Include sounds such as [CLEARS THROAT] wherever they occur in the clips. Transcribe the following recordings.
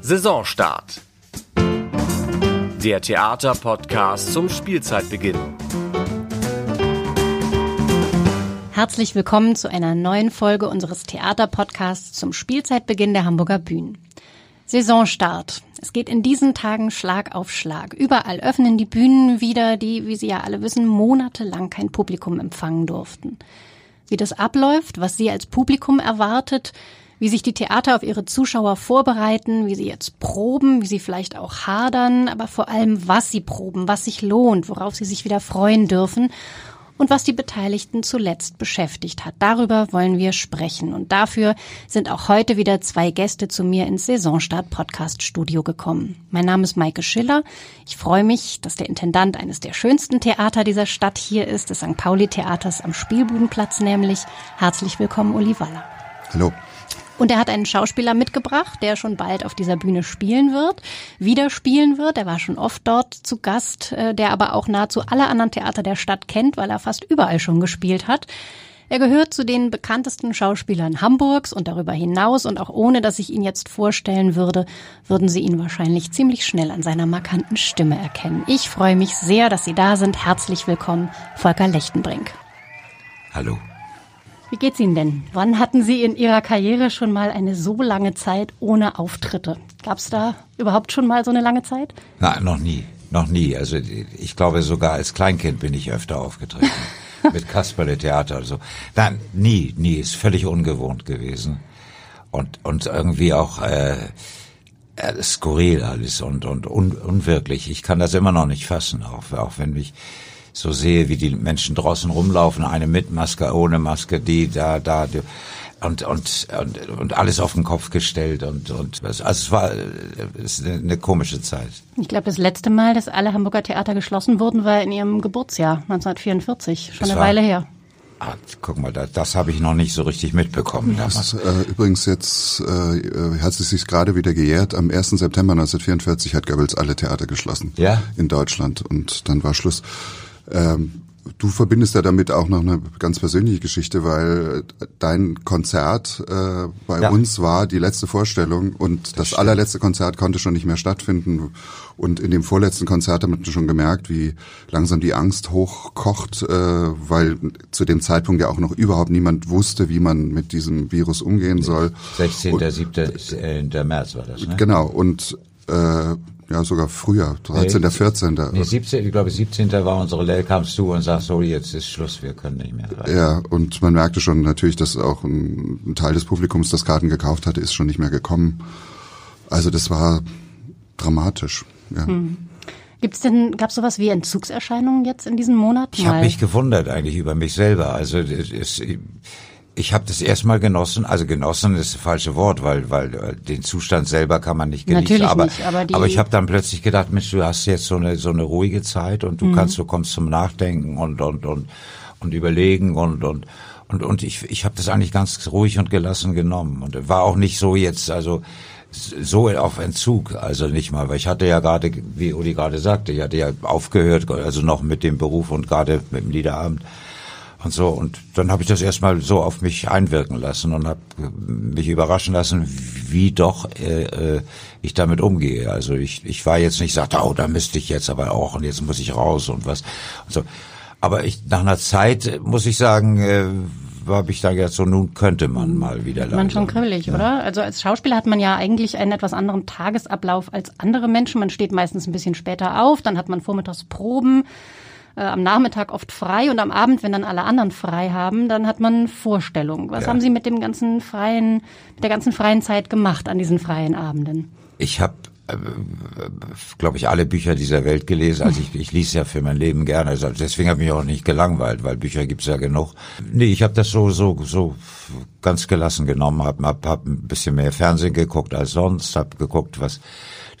Saisonstart. Der Theaterpodcast zum Spielzeitbeginn. Herzlich willkommen zu einer neuen Folge unseres Theaterpodcasts zum Spielzeitbeginn der Hamburger Bühnen. Saisonstart. Es geht in diesen Tagen Schlag auf Schlag. Überall öffnen die Bühnen wieder, die, wie Sie ja alle wissen, monatelang kein Publikum empfangen durften. Wie das abläuft, was Sie als Publikum erwartet, wie sich die Theater auf ihre Zuschauer vorbereiten, wie sie jetzt proben, wie sie vielleicht auch hadern, aber vor allem, was sie proben, was sich lohnt, worauf sie sich wieder freuen dürfen und was die Beteiligten zuletzt beschäftigt hat. Darüber wollen wir sprechen. Und dafür sind auch heute wieder zwei Gäste zu mir ins Saisonstart Podcast Studio gekommen. Mein Name ist Maike Schiller. Ich freue mich, dass der Intendant eines der schönsten Theater dieser Stadt hier ist, des St. Pauli Theaters am Spielbudenplatz nämlich. Herzlich willkommen, Uli Waller. Hallo. Und er hat einen Schauspieler mitgebracht, der schon bald auf dieser Bühne spielen wird, wieder spielen wird. Er war schon oft dort zu Gast, äh, der aber auch nahezu alle anderen Theater der Stadt kennt, weil er fast überall schon gespielt hat. Er gehört zu den bekanntesten Schauspielern Hamburgs und darüber hinaus und auch ohne, dass ich ihn jetzt vorstellen würde, würden Sie ihn wahrscheinlich ziemlich schnell an seiner markanten Stimme erkennen. Ich freue mich sehr, dass Sie da sind. Herzlich willkommen, Volker Lechtenbrink. Hallo. Wie geht's Ihnen denn? Wann hatten Sie in Ihrer Karriere schon mal eine so lange Zeit ohne Auftritte? Gab's da überhaupt schon mal so eine lange Zeit? Nein, noch nie. Noch nie. Also ich glaube sogar als Kleinkind bin ich öfter aufgetreten. [LAUGHS] Mit Kasperle Theater oder so. Nein, nie, nie. Ist völlig ungewohnt gewesen. Und, und irgendwie auch äh, äh, skurril alles und, und un, unwirklich. Ich kann das immer noch nicht fassen, auch, auch wenn mich so sehe, wie die Menschen draußen rumlaufen, eine mit Maske, ohne Maske, die da, da, die, und, und, und, und alles auf den Kopf gestellt und, und also es war es ist eine, eine komische Zeit. Ich glaube, das letzte Mal, dass alle Hamburger Theater geschlossen wurden, war in ihrem Geburtsjahr 1944, schon das eine war, Weile her. Ah, guck mal, das, das habe ich noch nicht so richtig mitbekommen. Das äh, übrigens jetzt, äh, hat es sich gerade wieder gejährt. Am 1. September 1944 hat Goebbels alle Theater geschlossen ja? in Deutschland und dann war Schluss. Ähm, du verbindest ja damit auch noch eine ganz persönliche Geschichte, weil dein Konzert äh, bei ja. uns war die letzte Vorstellung und das, das allerletzte Konzert konnte schon nicht mehr stattfinden. Und in dem vorletzten Konzert hat man schon gemerkt, wie langsam die Angst hochkocht, äh, weil zu dem Zeitpunkt ja auch noch überhaupt niemand wusste, wie man mit diesem Virus umgehen soll. 16. 7. Äh, März war das, ne? Genau. Und äh, ja, sogar früher, 13., nee, 14. Nee, 17, ich glaube 17. war unsere Lehre, kamst du und sagst, so, jetzt ist Schluss, wir können nicht mehr. Rein. Ja, und man merkte schon natürlich, dass auch ein, ein Teil des Publikums, das Karten gekauft hatte, ist schon nicht mehr gekommen. Also das war dramatisch, ja. Hm. Gibt's denn, gab's sowas wie Entzugserscheinungen jetzt in diesen Monaten? Ich habe mich gewundert eigentlich über mich selber. Also es, es, ich habe das erstmal genossen, also genossen ist das falsche Wort, weil weil äh, den Zustand selber kann man nicht genießen. Natürlich aber, nicht, aber, aber ich habe dann plötzlich gedacht, Mensch, du hast jetzt so eine so eine ruhige Zeit und du mhm. kannst, du kommst zum Nachdenken und und und und überlegen und und und und ich ich habe das eigentlich ganz ruhig und gelassen genommen und war auch nicht so jetzt also so auf Entzug, also nicht mal, weil ich hatte ja gerade, wie Uli gerade sagte, ich hatte ja aufgehört, also noch mit dem Beruf und gerade mit dem Liederabend und so. Und dann habe ich das erstmal so auf mich einwirken lassen und habe mich überraschen lassen, wie doch äh, äh, ich damit umgehe. Also ich, ich war jetzt nicht sagte, oh, da müsste ich jetzt aber auch und jetzt muss ich raus und was. Und so. Aber ich nach einer Zeit muss ich sagen, äh, habe ich da jetzt so, nun könnte man mal wieder langsam. Man schon kribbelig, ja. oder? Also als Schauspieler hat man ja eigentlich einen etwas anderen Tagesablauf als andere Menschen. Man steht meistens ein bisschen später auf, dann hat man vormittags Proben äh, am Nachmittag oft frei und am Abend, wenn dann alle anderen frei haben, dann hat man Vorstellung. Was ja. haben Sie mit dem ganzen freien, mit der ganzen freien Zeit gemacht an diesen freien Abenden? Ich habe äh, glaube ich, alle Bücher dieser Welt gelesen. Also ich, ich lese ja für mein Leben gerne. Also deswegen habe ich mich auch nicht gelangweilt, weil Bücher gibt's ja genug. Nee, ich habe das so so so ganz gelassen genommen, habe hab, hab ein bisschen mehr Fernsehen geguckt als sonst, habe geguckt, was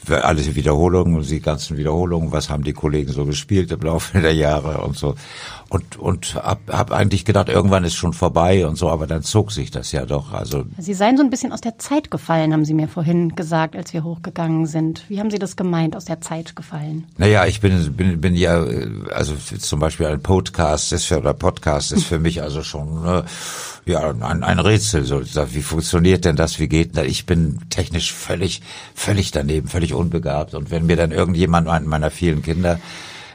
alles Wiederholungen die ganzen Wiederholungen, was haben die Kollegen so gespielt im Laufe [LAUGHS] der Jahre und so. Und, und hab, hab eigentlich gedacht, irgendwann ist schon vorbei und so, aber dann zog sich das ja doch. Also Sie seien so ein bisschen aus der Zeit gefallen, haben Sie mir vorhin gesagt, als wir hochgegangen sind. Wie haben Sie das gemeint, aus der Zeit gefallen? Naja, ich bin, bin, bin ja, also zum Beispiel ein Podcast ist für, oder Podcast ist für mich also schon, ne, Ja, ein, ein Rätsel. So, wie funktioniert denn das? Wie geht das? Ich bin technisch völlig, völlig daneben, völlig unbegabt. Und wenn mir dann irgendjemand meiner vielen Kinder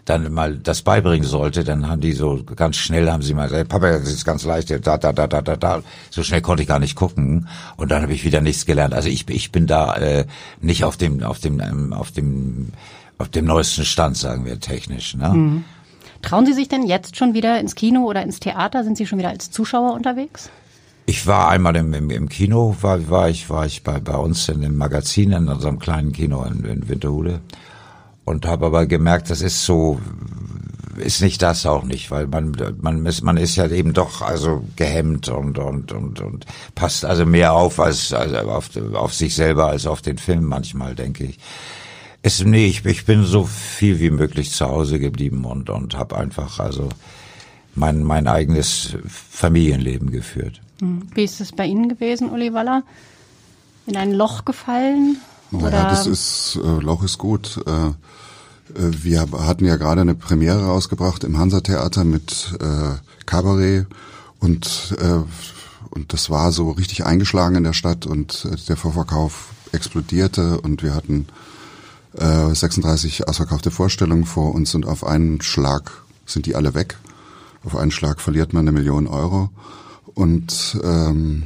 dann mal das beibringen sollte, dann haben die so ganz schnell haben sie mal gesagt, Papa, das ist ganz leicht, da, da, da, da, da, da. So schnell konnte ich gar nicht gucken und dann habe ich wieder nichts gelernt. Also ich, ich bin da äh, nicht auf dem, auf dem, ähm, auf dem, auf dem neuesten Stand, sagen wir technisch. Ne? Mhm. Trauen Sie sich denn jetzt schon wieder ins Kino oder ins Theater? Sind Sie schon wieder als Zuschauer unterwegs? Ich war einmal im, im, im Kino, war, war ich, war ich bei, bei uns in dem Magazin, in unserem kleinen Kino in, in Winterhude und habe aber gemerkt, das ist so, ist nicht das auch nicht, weil man man ist man ist ja eben doch also gehemmt und und und und passt also mehr auf als also auf, auf sich selber als auf den Film manchmal denke ich. Es, nee, ich, ich bin so viel wie möglich zu Hause geblieben und, und habe einfach also mein, mein eigenes Familienleben geführt. Hm. Wie ist es bei Ihnen gewesen, Uli Waller? In ein Loch gefallen? Naja, oder? das ist, äh, Loch ist gut. Äh, äh, wir hatten ja gerade eine Premiere rausgebracht im Hansa-Theater mit äh, Cabaret und, äh, und das war so richtig eingeschlagen in der Stadt und äh, der Vorverkauf explodierte und wir hatten äh, 36 ausverkaufte Vorstellungen vor uns und auf einen Schlag sind die alle weg. Auf einen Schlag verliert man eine Million Euro. Und ähm,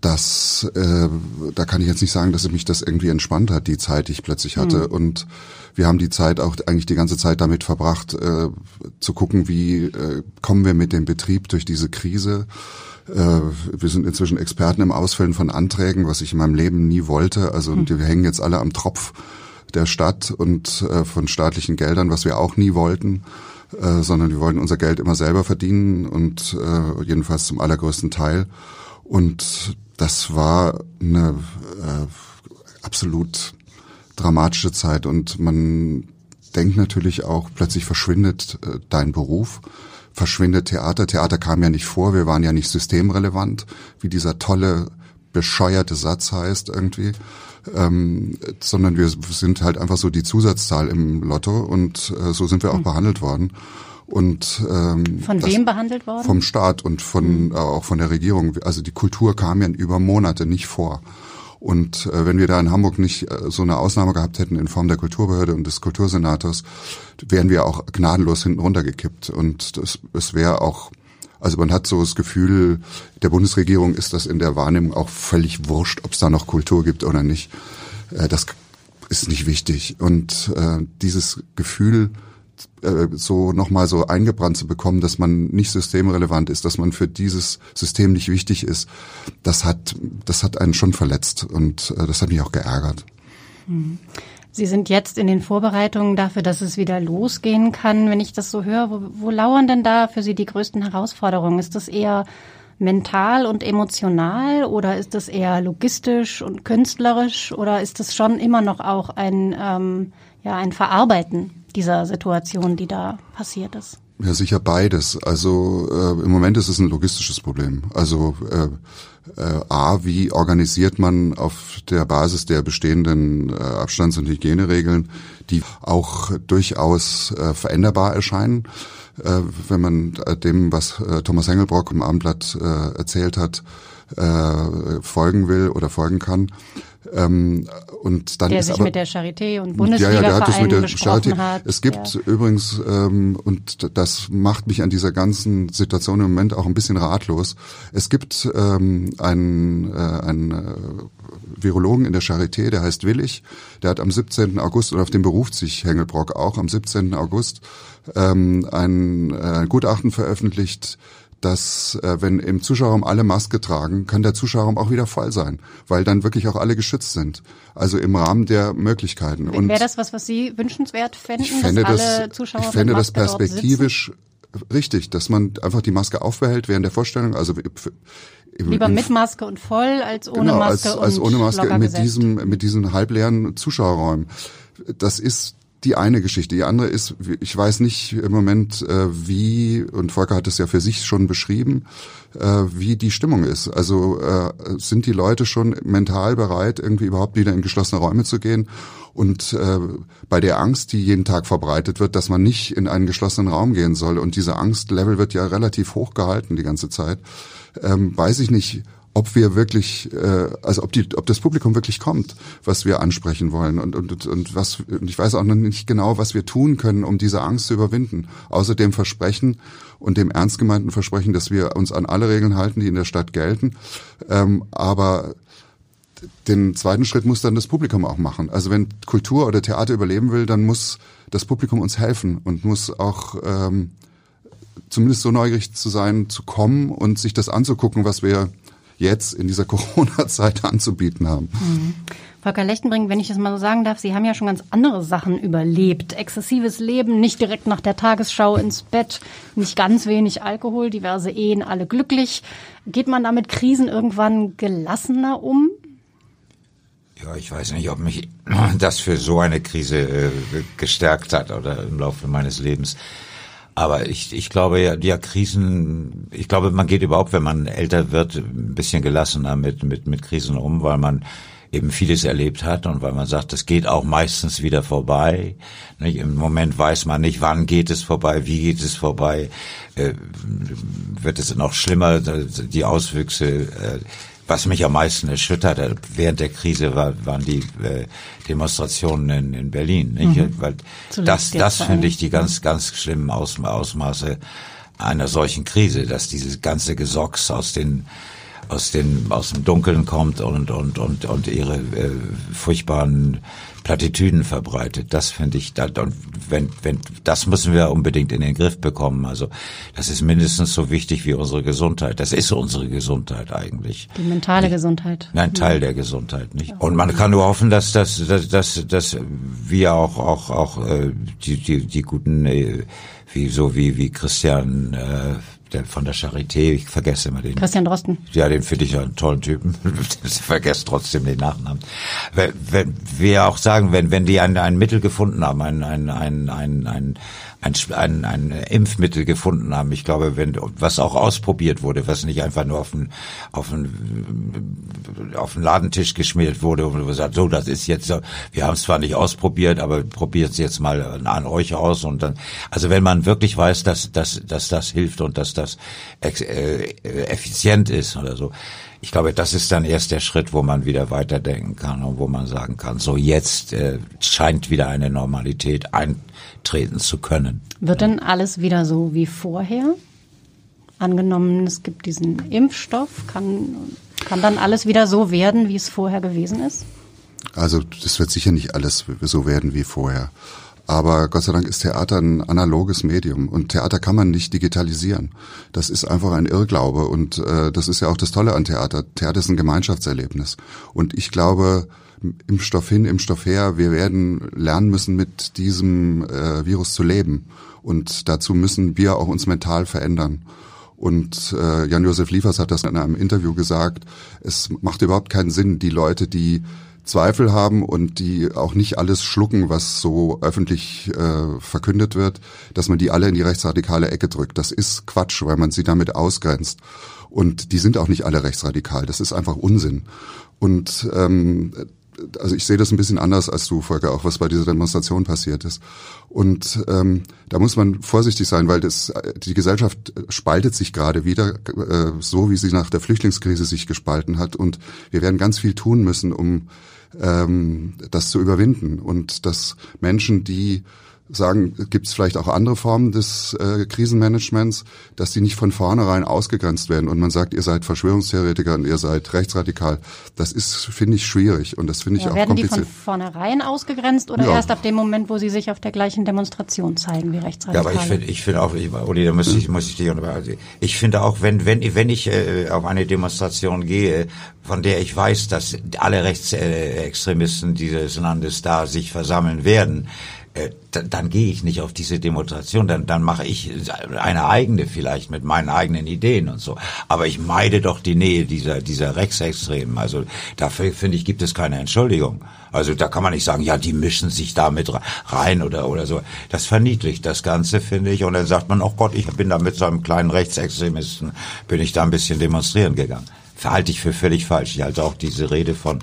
das, äh, da kann ich jetzt nicht sagen, dass mich das irgendwie entspannt hat, die Zeit, die ich plötzlich hatte. Mhm. Und wir haben die Zeit auch eigentlich die ganze Zeit damit verbracht, äh, zu gucken, wie äh, kommen wir mit dem Betrieb durch diese Krise. Äh, wir sind inzwischen Experten im Ausfüllen von Anträgen, was ich in meinem Leben nie wollte. Also mhm. wir hängen jetzt alle am Tropf der Stadt und äh, von staatlichen Geldern, was wir auch nie wollten, äh, sondern wir wollten unser Geld immer selber verdienen und äh, jedenfalls zum allergrößten Teil. Und das war eine äh, absolut dramatische Zeit und man denkt natürlich auch, plötzlich verschwindet äh, dein Beruf, verschwindet Theater. Theater kam ja nicht vor, wir waren ja nicht systemrelevant, wie dieser tolle, bescheuerte Satz heißt irgendwie ähm, sondern wir sind halt einfach so die Zusatzzahl im Lotto und äh, so sind wir auch mhm. behandelt worden. Und ähm, von wem behandelt worden? Vom Staat und von mhm. äh, auch von der Regierung. Also die Kultur kam ja über Monate nicht vor. Und äh, wenn wir da in Hamburg nicht äh, so eine Ausnahme gehabt hätten in Form der Kulturbehörde und des Kultursenators, wären wir auch gnadenlos hinten runtergekippt. Und das, es wäre auch also man hat so das Gefühl, der Bundesregierung ist das in der Wahrnehmung auch völlig wurscht, ob es da noch Kultur gibt oder nicht. Äh, das ist nicht wichtig. Und äh, dieses Gefühl, äh, so nochmal so eingebrannt zu bekommen, dass man nicht systemrelevant ist, dass man für dieses System nicht wichtig ist, das hat, das hat einen schon verletzt und das hat mich auch geärgert. Hm. Sie sind jetzt in den Vorbereitungen dafür, dass es wieder losgehen kann. Wenn ich das so höre, wo, wo lauern denn da für Sie die größten Herausforderungen? Ist das eher mental und emotional oder ist das eher logistisch und künstlerisch oder ist das schon immer noch auch ein, ähm, ja, ein Verarbeiten dieser Situation, die da passiert ist? Ja, sicher beides. Also äh, im Moment ist es ein logistisches Problem. Also äh, äh, A, wie organisiert man auf der Basis der bestehenden äh, Abstands- und Hygieneregeln, die auch durchaus äh, veränderbar erscheinen, äh, wenn man äh, dem, was äh, Thomas Hengelbrock im Abendblatt äh, erzählt hat, äh, folgen will oder folgen kann. Ähm, und dann der ist sich aber, mit der Charité und Bundesliga ja, ja, der hat das mit der Charité. Hat. Es gibt ja. übrigens ähm, und das macht mich an dieser ganzen Situation im Moment auch ein bisschen ratlos. Es gibt ähm, einen, äh, einen äh, Virologen in der Charité, der heißt Willig. Der hat am 17. August und auf den beruft sich Hengelbrock auch am 17. August ähm, ein äh, Gutachten veröffentlicht dass äh, wenn im Zuschauerraum alle Maske tragen, kann der Zuschauerraum auch wieder voll sein, weil dann wirklich auch alle geschützt sind. Also im Rahmen der Möglichkeiten. Wäre das was, was Sie wünschenswert fänden, ich fände dass alle das, Zuschauer Ich fände das perspektivisch richtig, dass man einfach die Maske aufbehält während der Vorstellung. Also Lieber mit Maske und voll als ohne genau, Maske als, als ohne Maske mit diesem mit diesen halbleeren Zuschauerräumen. Das ist die eine Geschichte. Die andere ist, ich weiß nicht im Moment, äh, wie, und Volker hat es ja für sich schon beschrieben, äh, wie die Stimmung ist. Also äh, sind die Leute schon mental bereit, irgendwie überhaupt wieder in geschlossene Räume zu gehen? Und bei der Angst, die jeden Tag verbreitet wird, dass man nicht in einen geschlossenen Raum gehen soll, und diese Angstlevel wird ja relativ hoch gehalten die ganze Zeit, ähm, weiß ich nicht, ob wir wirklich, äh, also ob die, ob das Publikum wirklich kommt, was wir ansprechen wollen und und und was und ich weiß auch noch nicht genau, was wir tun können, um diese Angst zu überwinden. Außer dem Versprechen und dem ernst gemeinten Versprechen, dass wir uns an alle Regeln halten, die in der Stadt gelten. Ähm, aber den zweiten Schritt muss dann das Publikum auch machen. Also wenn Kultur oder Theater überleben will, dann muss das Publikum uns helfen und muss auch ähm, zumindest so neugierig zu sein, zu kommen und sich das anzugucken, was wir jetzt in dieser [LAUGHS] Corona-Zeit anzubieten haben. Mhm. Volker Lechtenbrink, wenn ich das mal so sagen darf, Sie haben ja schon ganz andere Sachen überlebt. Exzessives Leben, nicht direkt nach der Tagesschau ins Bett, nicht ganz wenig Alkohol, diverse Ehen, alle glücklich. Geht man da mit Krisen irgendwann gelassener um? Ja, ich weiß nicht, ob mich [CLEARS THROAT] das für so eine Krise äh, gestärkt hat oder im Laufe meines Lebens. Aber ich, ich glaube ja, ja, Krisen, ich glaube, man geht überhaupt, wenn man älter wird, ein bisschen gelassener mit, mit, mit Krisen um, weil man eben vieles erlebt hat und weil man sagt, es geht auch meistens wieder vorbei. Nicht? Im Moment weiß man nicht, wann geht es vorbei, wie geht es vorbei, äh, wird es noch schlimmer, die Auswüchse. Äh, was mich am meisten erschüttert während der Krise war, waren die äh, Demonstrationen in, in Berlin. Nicht? Mhm. Weil das, das finde ich die ganz, ganz schlimmen Aus, Ausmaße einer solchen Krise, dass dieses ganze Gesocks aus den aus den aus dem Dunkeln kommt und und und und ihre äh, furchtbaren Plattitüden verbreitet. Das finde ich, da, und wenn, wenn, das müssen wir unbedingt in den Griff bekommen. Also das ist mindestens so wichtig wie unsere Gesundheit. Das ist unsere Gesundheit eigentlich. Die mentale nicht, Gesundheit. Ein Teil ja. der Gesundheit, nicht? Und man kann nur hoffen, dass, dass, dass, dass, dass wir auch, auch, auch äh, die, die, die guten, äh, wie so wie wie Christian äh, der von der Charité, ich vergesse immer den. Christian Drosten. Ja, den finde ich ja einen tollen Typen. [LAUGHS] vergesse trotzdem den Nachnamen. Wenn, wenn wir auch sagen, wenn, wenn die ein, ein Mittel gefunden haben, ein, ein, ein, ein, ein ein, ein, ein Impfmittel gefunden haben. Ich glaube, wenn was auch ausprobiert wurde, was nicht einfach nur auf den auf den auf den Ladentisch geschmiert wurde und gesagt, so, das ist jetzt, wir haben es zwar nicht ausprobiert, aber probiert es jetzt mal an euch aus und dann, also wenn man wirklich weiß, dass dass dass das hilft und dass das äh, effizient ist oder so, ich glaube, das ist dann erst der Schritt, wo man wieder weiterdenken kann und wo man sagen kann, so jetzt äh, scheint wieder eine Normalität eintreten zu können. Wird denn alles wieder so wie vorher? Angenommen, es gibt diesen Impfstoff, kann, kann dann alles wieder so werden, wie es vorher gewesen ist? Also das wird sicher nicht alles so werden wie vorher. Aber Gott sei Dank ist Theater ein analoges Medium und Theater kann man nicht digitalisieren. Das ist einfach ein Irrglaube und äh, das ist ja auch das Tolle an Theater. Theater ist ein Gemeinschaftserlebnis. Und ich glaube, im Stoff hin, im Stoff her, wir werden lernen müssen, mit diesem äh, Virus zu leben. Und dazu müssen wir auch uns mental verändern. Und äh, Jan-Josef Liefers hat das in einem Interview gesagt, es macht überhaupt keinen Sinn, die Leute, die Zweifel haben und die auch nicht alles schlucken, was so öffentlich äh, verkündet wird, dass man die alle in die rechtsradikale Ecke drückt. Das ist Quatsch, weil man sie damit ausgrenzt. Und die sind auch nicht alle rechtsradikal. Das ist einfach Unsinn. Und ähm, also ich sehe das ein bisschen anders als du, Volker, auch was bei dieser Demonstration passiert ist. Und ähm, da muss man vorsichtig sein, weil das, die Gesellschaft spaltet sich gerade wieder, äh, so wie sie nach der Flüchtlingskrise sich gespalten hat. Und wir werden ganz viel tun müssen, um ähm, das zu überwinden. Und dass Menschen, die sagen, gibt es vielleicht auch andere Formen des äh, Krisenmanagements, dass die nicht von vornherein ausgegrenzt werden und man sagt, ihr seid Verschwörungstheoretiker und ihr seid rechtsradikal. Das ist, finde ich, schwierig und das finde ich ja, auch werden kompliziert. Werden die von vornherein ausgegrenzt oder ja. erst ab dem Moment, wo sie sich auf der gleichen Demonstration zeigen wie rechtsradikal? Ja, aber ich finde ich finde auch, ich, Uli, da muss ich, muss ich dich unterbrechen. Ich finde auch, wenn, wenn, wenn ich äh, auf eine Demonstration gehe, von der ich weiß, dass alle Rechtsextremisten dieses Landes da sich versammeln werden, äh, dann gehe ich nicht auf diese Demonstration, dann, dann mache ich eine eigene vielleicht mit meinen eigenen Ideen und so. Aber ich meide doch die Nähe dieser, dieser Rechtsextremen. Also dafür, finde ich, gibt es keine Entschuldigung. Also da kann man nicht sagen, ja, die mischen sich da mit rein oder, oder so. Das verniedlicht das Ganze, finde ich. Und dann sagt man, oh Gott, ich bin da mit so einem kleinen Rechtsextremisten, bin ich da ein bisschen demonstrieren gegangen. Verhalte ich für völlig falsch. Ich halte auch diese Rede von,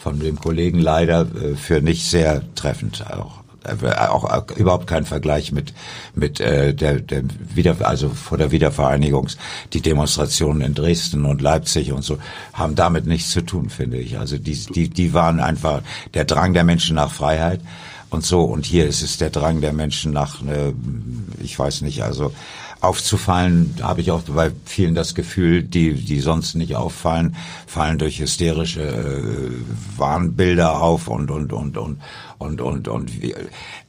von dem Kollegen leider äh, für nicht sehr treffend auch. Äh, auch überhaupt kein Vergleich mit mit äh, der, der wieder also vor der Wiedervereinigungs die Demonstrationen in Dresden und Leipzig und so haben damit nichts zu tun finde ich. Also die die die waren einfach der Drang der Menschen nach Freiheit und so. Und hier ist es der Drang der Menschen nach äh, ich weiß nicht also aufzufallen, habe ich auch bei vielen das Gefühl, die, die sonst nicht auffallen, fallen durch hysterische äh, Warnbilder auf und und und und und und und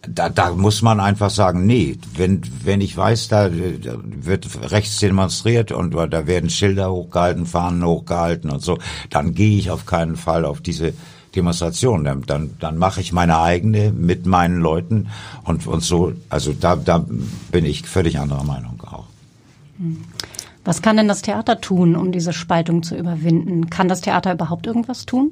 da, da muss man einfach sagen, nee, wenn wenn ich weiß, da, da wird rechts demonstriert und da werden Schilder hochgehalten, Fahnen hochgehalten und so, dann gehe ich auf keinen Fall auf diese Demonstration. Dann, dann, dann mache ich meine eigene mit meinen Leuten und, und so. Also da, da bin ich völlig anderer Meinung. Was kann denn das Theater tun, um diese Spaltung zu überwinden? Kann das Theater überhaupt irgendwas tun?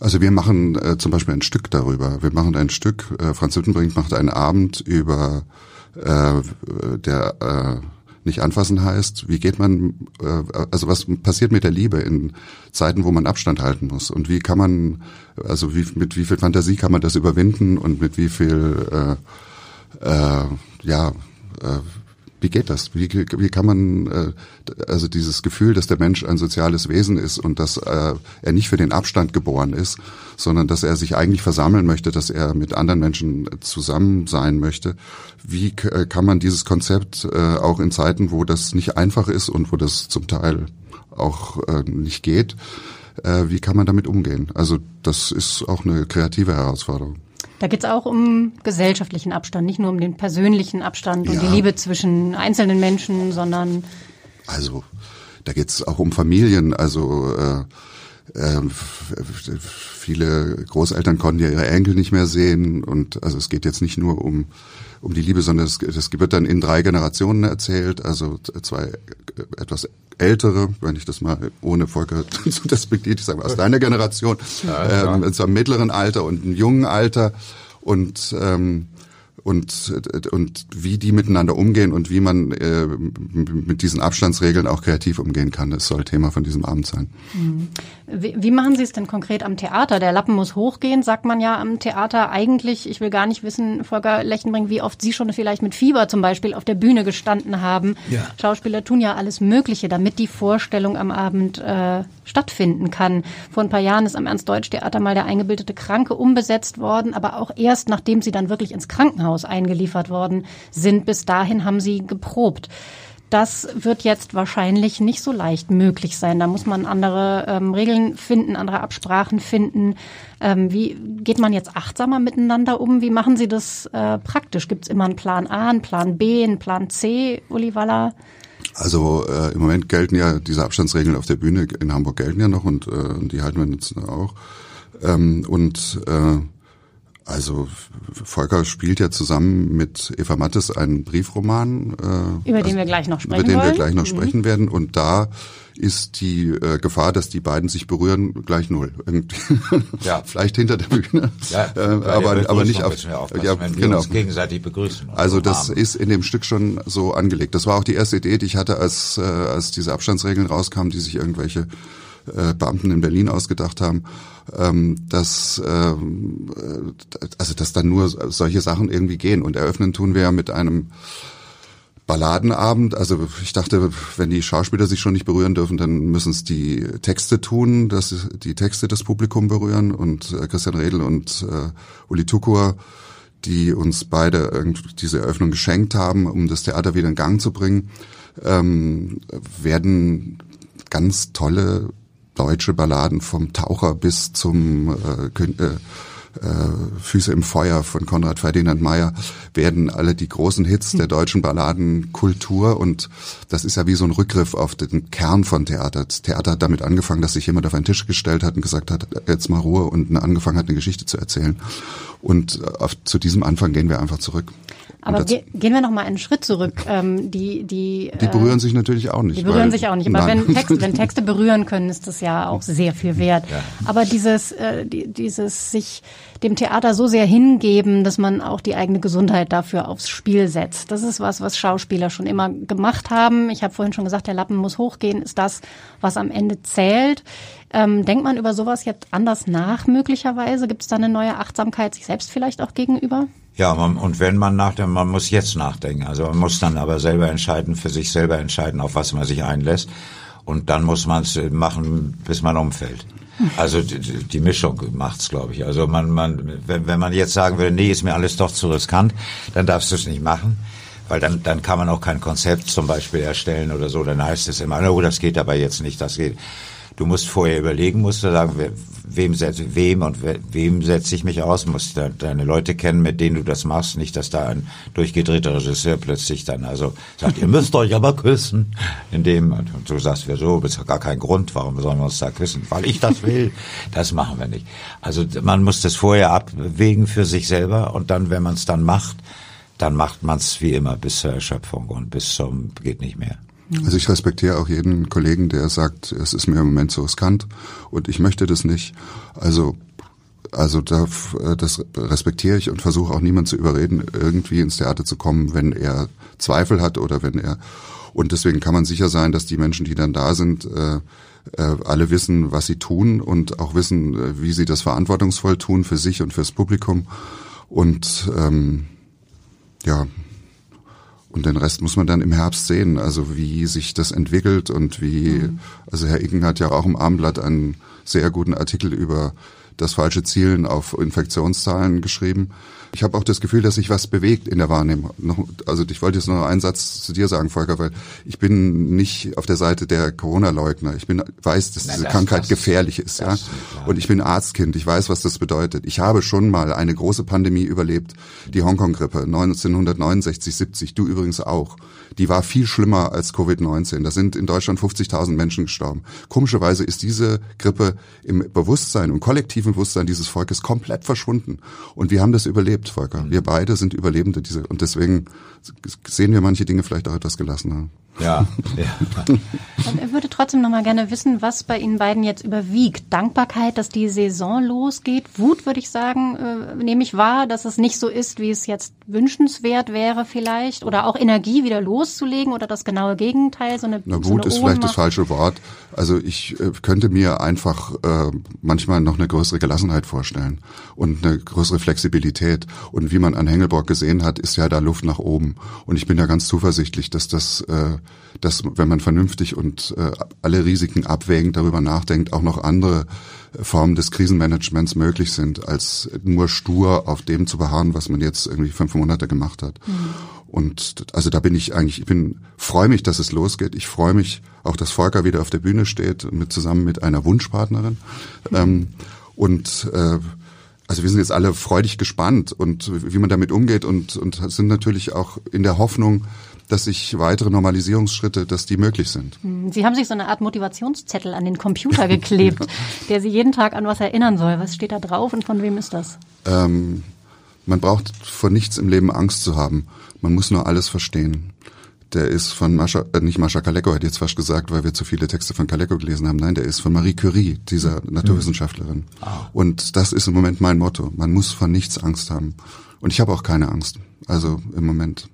Also wir machen äh, zum Beispiel ein Stück darüber. Wir machen ein Stück, äh, Franz Hüttenbrink macht einen Abend über äh, der äh, nicht anfassen heißt, wie geht man, äh, also was passiert mit der Liebe in Zeiten, wo man Abstand halten muss und wie kann man, also wie, mit wie viel Fantasie kann man das überwinden und mit wie viel, äh, äh, ja, äh, wie geht das? Wie, wie kann man äh, also dieses Gefühl, dass der Mensch ein soziales Wesen ist und dass äh, er nicht für den Abstand geboren ist, sondern dass er sich eigentlich versammeln möchte, dass er mit anderen Menschen zusammen sein möchte. Wie äh, kann man dieses Konzept äh, auch in Zeiten, wo das nicht einfach ist und wo das zum Teil auch äh, nicht geht, äh, wie kann man damit umgehen? Also das ist auch eine kreative Herausforderung. Da geht es auch um gesellschaftlichen Abstand, nicht nur um den persönlichen Abstand und ja. die Liebe zwischen einzelnen Menschen, sondern also da geht es auch um Familien. Also äh, äh, viele Großeltern konnten ja ihre Enkel nicht mehr sehen und also es geht jetzt nicht nur um um die Liebe, sondern es, es wird dann in drei Generationen erzählt. Also zwei etwas ältere, wenn ich das mal ohne Volker [LAUGHS] zu despektiert, ich sage mal aus deiner Generation, ja, ähm, zu einem mittleren Alter und einem jungen Alter und ähm, und, und wie die miteinander umgehen und wie man äh, mit diesen Abstandsregeln auch kreativ umgehen kann. Das soll Thema von diesem Abend sein. Mhm. Wie, wie machen Sie es denn konkret am Theater? Der Lappen muss hochgehen, sagt man ja am Theater eigentlich. Ich will gar nicht wissen, Volker Lechtenbrink, wie oft Sie schon vielleicht mit Fieber zum Beispiel auf der Bühne gestanden haben. Ja. Schauspieler tun ja alles Mögliche, damit die Vorstellung am Abend äh, stattfinden kann. Vor ein paar Jahren ist am Ernst-Deutsch-Theater mal der eingebildete Kranke umbesetzt worden, aber auch erst nachdem sie dann wirklich ins Krankenhaus Krankenhaus eingeliefert worden sind. Bis dahin haben sie geprobt. Das wird jetzt wahrscheinlich nicht so leicht möglich sein. Da muss man andere ähm, Regeln finden, andere Absprachen finden. Ähm, wie geht man jetzt achtsamer miteinander um? Wie machen Sie das äh, praktisch? Gibt es immer einen Plan A, einen Plan B, einen Plan C, Uli Waller? Also äh, im Moment gelten ja diese Abstandsregeln auf der Bühne in Hamburg gelten ja noch und äh, die halten wir jetzt auch. Ähm, und äh, also Volker spielt ja zusammen mit Eva Mattes einen Briefroman, äh, über den also, wir gleich noch sprechen über den wollen. wir gleich noch mhm. sprechen werden. Und da ist die äh, Gefahr, dass die beiden sich berühren, gleich null. ja. [LAUGHS] Vielleicht hinter der Bühne, ja, äh, aber aber nicht auf. Ja, wenn genau. uns gegenseitig begrüßen. Also das ist in dem Stück schon so angelegt. Das war auch die erste Idee, die ich hatte, als äh, als diese Abstandsregeln rauskamen, die sich irgendwelche äh, Beamten in Berlin ausgedacht haben, ähm, dass ähm, äh, also dass dann nur solche Sachen irgendwie gehen und eröffnen tun wir ja mit einem Balladenabend. Also ich dachte, wenn die Schauspieler sich schon nicht berühren dürfen, dann müssen es die Texte tun, dass die Texte das Publikum berühren und äh, Christian Redl und äh, Uli Tukur die uns beide diese Eröffnung geschenkt haben, um das Theater wieder in Gang zu bringen, ähm, werden ganz tolle deutsche Balladen vom Taucher bis zum äh, äh, äh, Füße im Feuer von Konrad Ferdinand Meyer werden alle die großen Hits der deutschen Balladenkultur und das ist ja wie so ein Rückgriff auf den Kern von Theater. Das Theater hat damit angefangen, dass sich jemand auf einen Tisch gestellt hat und gesagt hat, jetzt mal Ruhe und angefangen hat, eine Geschichte zu erzählen. Und äh, auf, zu diesem Anfang gehen wir einfach zurück. Aber ge gehen wir noch mal einen Schritt zurück. Ähm, die, die, die berühren äh, sich natürlich auch nicht. Die berühren sich auch nicht. Aber wenn, Text, wenn Texte berühren können, ist das ja auch sehr viel wert. Ja. Aber dieses, äh, die, dieses sich dem Theater so sehr hingeben, dass man auch die eigene Gesundheit dafür aufs Spiel setzt. Das ist was, was Schauspieler schon immer gemacht haben. Ich habe vorhin schon gesagt, der Lappen muss hochgehen, ist das, was am Ende zählt. Ähm, denkt man über sowas jetzt anders nach möglicherweise? Gibt es da eine neue Achtsamkeit sich selbst vielleicht auch gegenüber? Ja, man, und wenn man nachdenkt, man muss jetzt nachdenken. Also man muss dann aber selber entscheiden, für sich selber entscheiden, auf was man sich einlässt. Und dann muss man es machen, bis man umfällt. Also die, die Mischung macht's, glaube ich. Also man, man, wenn, wenn man jetzt sagen würde, nee, ist mir alles doch zu riskant, dann darfst du es nicht machen. Weil dann, dann kann man auch kein Konzept zum Beispiel erstellen oder so. Dann heißt es immer, oh, das geht aber jetzt nicht, das geht. Du musst vorher überlegen, musst du sagen, wem setze, wem und wem setze ich mich aus, musst du deine Leute kennen, mit denen du das machst, nicht, dass da ein durchgedrehter Regisseur plötzlich dann also sagt, ihr müsst euch aber küssen, indem und du sagst, wieso, ist ja gar kein Grund, warum sollen wir uns da küssen, weil ich das will, das machen wir nicht. Also man muss das vorher abwägen für sich selber und dann, wenn man es dann macht, dann macht man es wie immer bis zur Erschöpfung und bis zum geht nicht mehr. Also ich respektiere auch jeden Kollegen, der sagt, es ist mir im Moment so riskant und ich möchte das nicht. Also also da, das respektiere ich und versuche auch niemand zu überreden, irgendwie ins Theater zu kommen, wenn er Zweifel hat oder wenn er und deswegen kann man sicher sein, dass die Menschen, die dann da sind, äh, äh, alle wissen, was sie tun und auch wissen, äh, wie sie das verantwortungsvoll tun für sich und fürs Publikum. Und ähm, ja, und den Rest muss man dann im Herbst sehen, also wie sich das entwickelt und wie, mhm. also Herr Icken hat ja auch im Armblatt einen sehr guten Artikel über das falsche Zielen auf Infektionszahlen geschrieben. Ich habe auch das Gefühl, dass sich was bewegt in der Wahrnehmung. Also ich wollte jetzt noch einen Satz zu dir sagen, Volker, weil ich bin nicht auf der Seite der Corona-Leugner. Ich bin weiß, dass diese das, Krankheit das, gefährlich ist, ja. Und ich bin Arztkind. Ich weiß, was das bedeutet. Ich habe schon mal eine große Pandemie überlebt, die Hongkong-Grippe 1969, 70. Du übrigens auch. Die war viel schlimmer als Covid-19. Da sind in Deutschland 50.000 Menschen gestorben. Komischerweise ist diese Grippe im Bewusstsein, im kollektiven Bewusstsein dieses Volkes komplett verschwunden. Und wir haben das überlebt Volker. Wir beide sind Überlebende diese und deswegen sehen wir manche Dinge vielleicht auch etwas gelassener. Ja. ja. [LAUGHS] Und er würde trotzdem noch mal gerne wissen, was bei Ihnen beiden jetzt überwiegt. Dankbarkeit, dass die Saison losgeht. Wut, würde ich sagen, äh, nehme ich wahr, dass es nicht so ist, wie es jetzt wünschenswert wäre vielleicht. Oder auch Energie wieder loszulegen oder das genaue Gegenteil. So eine, Na, Wut so eine ist vielleicht das falsche Wort. Also ich äh, könnte mir einfach äh, manchmal noch eine größere Gelassenheit vorstellen und eine größere Flexibilität. Und wie man an Hengelborg gesehen hat, ist ja da Luft nach oben. Und ich bin da ganz zuversichtlich, dass das äh, dass wenn man vernünftig und äh, alle Risiken abwägend darüber nachdenkt, auch noch andere Formen des Krisenmanagements möglich sind, als nur stur auf dem zu beharren, was man jetzt irgendwie fünf Monate gemacht hat. Mhm. Und also da bin ich eigentlich, ich bin freue mich, dass es losgeht. Ich freue mich auch, dass Volker wieder auf der Bühne steht, mit zusammen mit einer Wunschpartnerin. Mhm. Ähm, und äh, also wir sind jetzt alle freudig gespannt und wie man damit umgeht und, und sind natürlich auch in der Hoffnung, dass sich weitere Normalisierungsschritte, dass die möglich sind. Hm, Sie haben sich so eine Art Motivationszettel an den Computer geklebt, [LAUGHS] der Sie jeden Tag an was erinnern soll. Was steht da drauf und von wem ist das? Ähm, man braucht vor nichts im Leben Angst zu haben. Man muss nur alles verstehen. Der ist von Mascha, äh, nicht Mascha Kaleko, hat jetzt fast gesagt, weil wir zu viele Texte von Kaleko gelesen haben. Nein, der ist von Marie Curie, dieser Naturwissenschaftlerin. Mhm. Und das ist im Moment mein Motto. Man muss vor nichts Angst haben. Und ich habe auch keine Angst. Also im Moment.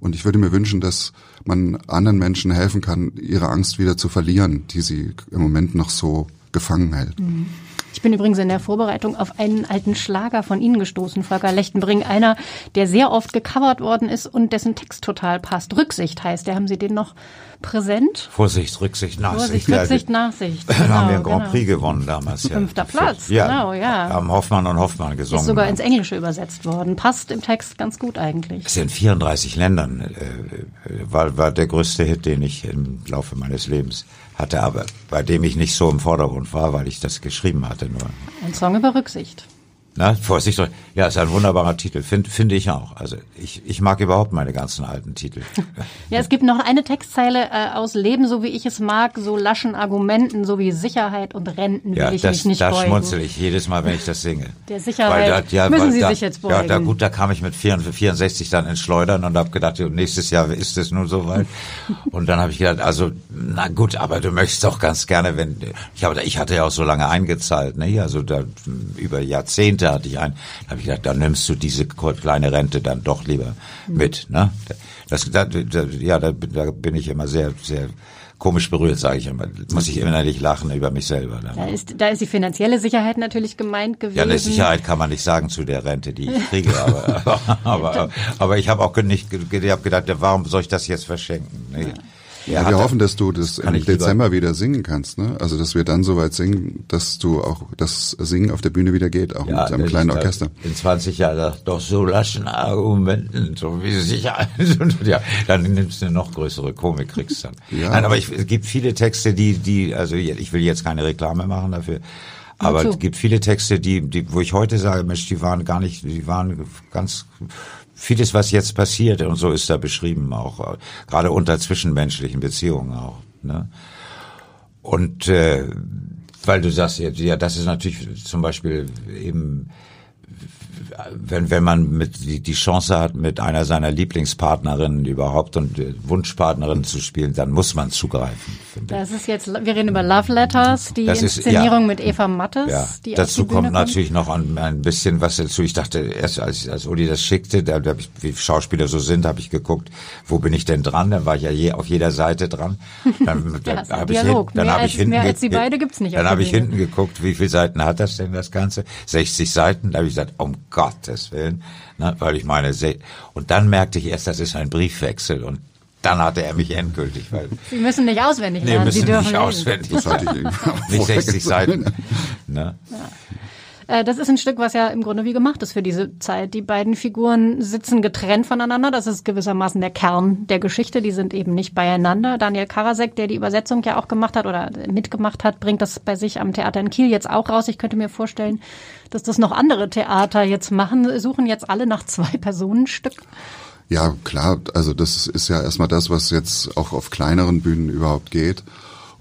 Und ich würde mir wünschen, dass man anderen Menschen helfen kann, ihre Angst wieder zu verlieren, die sie im Moment noch so gefangen hält. Mhm. Ich bin übrigens in der Vorbereitung auf einen alten Schlager von Ihnen gestoßen, Volker Lechtenbring, einer, der sehr oft gecovert worden ist und dessen Text total passt. Rücksicht heißt der. Haben Sie den noch präsent? Vorsicht, Rücksicht, Nachsicht. Vorsicht, Rücksicht, Nachsicht. [LAUGHS] Genau, da haben wir einen Grand genau. Prix gewonnen damals. Ja. Fünfter Platz, ja, genau, ja. Haben Hoffmann und Hoffmann gesungen. Ist sogar ins Englische übersetzt worden. Passt im Text ganz gut eigentlich. Ist in 34 Ländern, äh, war, war der größte Hit, den ich im Laufe meines Lebens hatte, aber bei dem ich nicht so im Vordergrund war, weil ich das geschrieben hatte nur. Ein Song über Rücksicht. Na, Vorsicht, ja, ist ein wunderbarer Titel, finde find ich auch. Also ich, ich mag überhaupt meine ganzen alten Titel. ja, es gibt noch eine Textzeile äh, aus Leben, so wie ich es mag, so laschen Argumenten, so wie Sicherheit und Renten ja, will ich das, mich nicht da beugen. schmunzel ich jedes Mal, wenn ich das singe. Der Sicherheit da, ja, müssen Sie da, sich jetzt beugen. Ja, da gut, da kam ich mit 64 dann ins Schleudern und habe gedacht, nächstes Jahr ist es nun soweit. und dann habe ich gedacht, also na gut, aber du möchtest doch ganz gerne, wenn ich habe, ich hatte ja auch so lange eingezahlt, ne? Also da über Jahrzehnte hatte ich ein da habe ich gedacht, dann nimmst du diese kleine Rente dann doch lieber mit. Ne? Das, da, da, ja, da, da bin ich immer sehr, sehr komisch berührt, sage ich immer. Muss ich innerlich lachen über mich selber. Da ist, da ist die finanzielle Sicherheit natürlich gemeint gewesen. Ja, eine Sicherheit kann man nicht sagen zu der Rente, die ich kriege. aber, aber, [LAUGHS] [LAUGHS] aber, aber ich habe auch nicht, ich habe gedacht, warum soll ich das jetzt verschenken? Nee. Ja. Ja, wir hoffen, dass du das im Dezember wieder singen kannst, ne? Also dass wir dann soweit singen, dass du auch das Singen auf der Bühne wieder geht, auch ja, mit einem kleinen Orchester. In 20 Jahren doch so laschen Argumenten, so wie Sicherheit. [LAUGHS] ja, dann nimmst du eine noch größere Komik, kriegst dann. Ja. Nein, aber ich, es gibt viele Texte, die, die, also ich will jetzt keine Reklame machen dafür. Aber es gibt viele Texte, die, die, wo ich heute sage, Mensch, die waren gar nicht, die waren ganz vieles, was jetzt passiert, und so ist da beschrieben auch, gerade unter zwischenmenschlichen Beziehungen auch. Ne? Und äh, weil du sagst, ja, das ist natürlich zum Beispiel eben wenn, wenn man mit die, die Chance hat, mit einer seiner Lieblingspartnerinnen überhaupt und äh, Wunschpartnerinnen zu spielen, dann muss man zugreifen. Das ist jetzt, wir reden über Love Letters, die das Inszenierung ist, ja, mit Eva Mattes. Ja, die dazu kommt kommt. natürlich noch ein, ein bisschen was dazu. Ich dachte erst, als, als Uli das schickte, da, da ich, wie Schauspieler so sind, habe ich geguckt, wo bin ich denn dran? Dann war ich ja je auf jeder Seite dran. Dann, [LAUGHS] dann habe ich, hin, dann hab ich hinten, mehr als die beide gibt's nicht. Dann habe ich hinten geguckt, wie viele Seiten hat das denn das Ganze? 60 Seiten. Da habe ich gesagt, um Gottes Willen, ne, weil ich meine, und dann merkte ich erst, das ist ein Briefwechsel und dann hatte er mich endgültig. Weil [LAUGHS] Sie müssen nicht auswendig lernen. Nee, müssen Sie dürfen nicht auswendig. Das hatte ich [LAUGHS] nicht 60 Seiten. Ne? Ja. Äh, das ist ein Stück, was ja im Grunde wie gemacht ist für diese Zeit. Die beiden Figuren sitzen getrennt voneinander. Das ist gewissermaßen der Kern der Geschichte. Die sind eben nicht beieinander. Daniel Karasek, der die Übersetzung ja auch gemacht hat oder mitgemacht hat, bringt das bei sich am Theater in Kiel jetzt auch raus. Ich könnte mir vorstellen, dass das noch andere Theater jetzt machen. Suchen jetzt alle nach zwei [LAUGHS] Personenstück. Ja, klar. Also das ist ja erstmal das, was jetzt auch auf kleineren Bühnen überhaupt geht.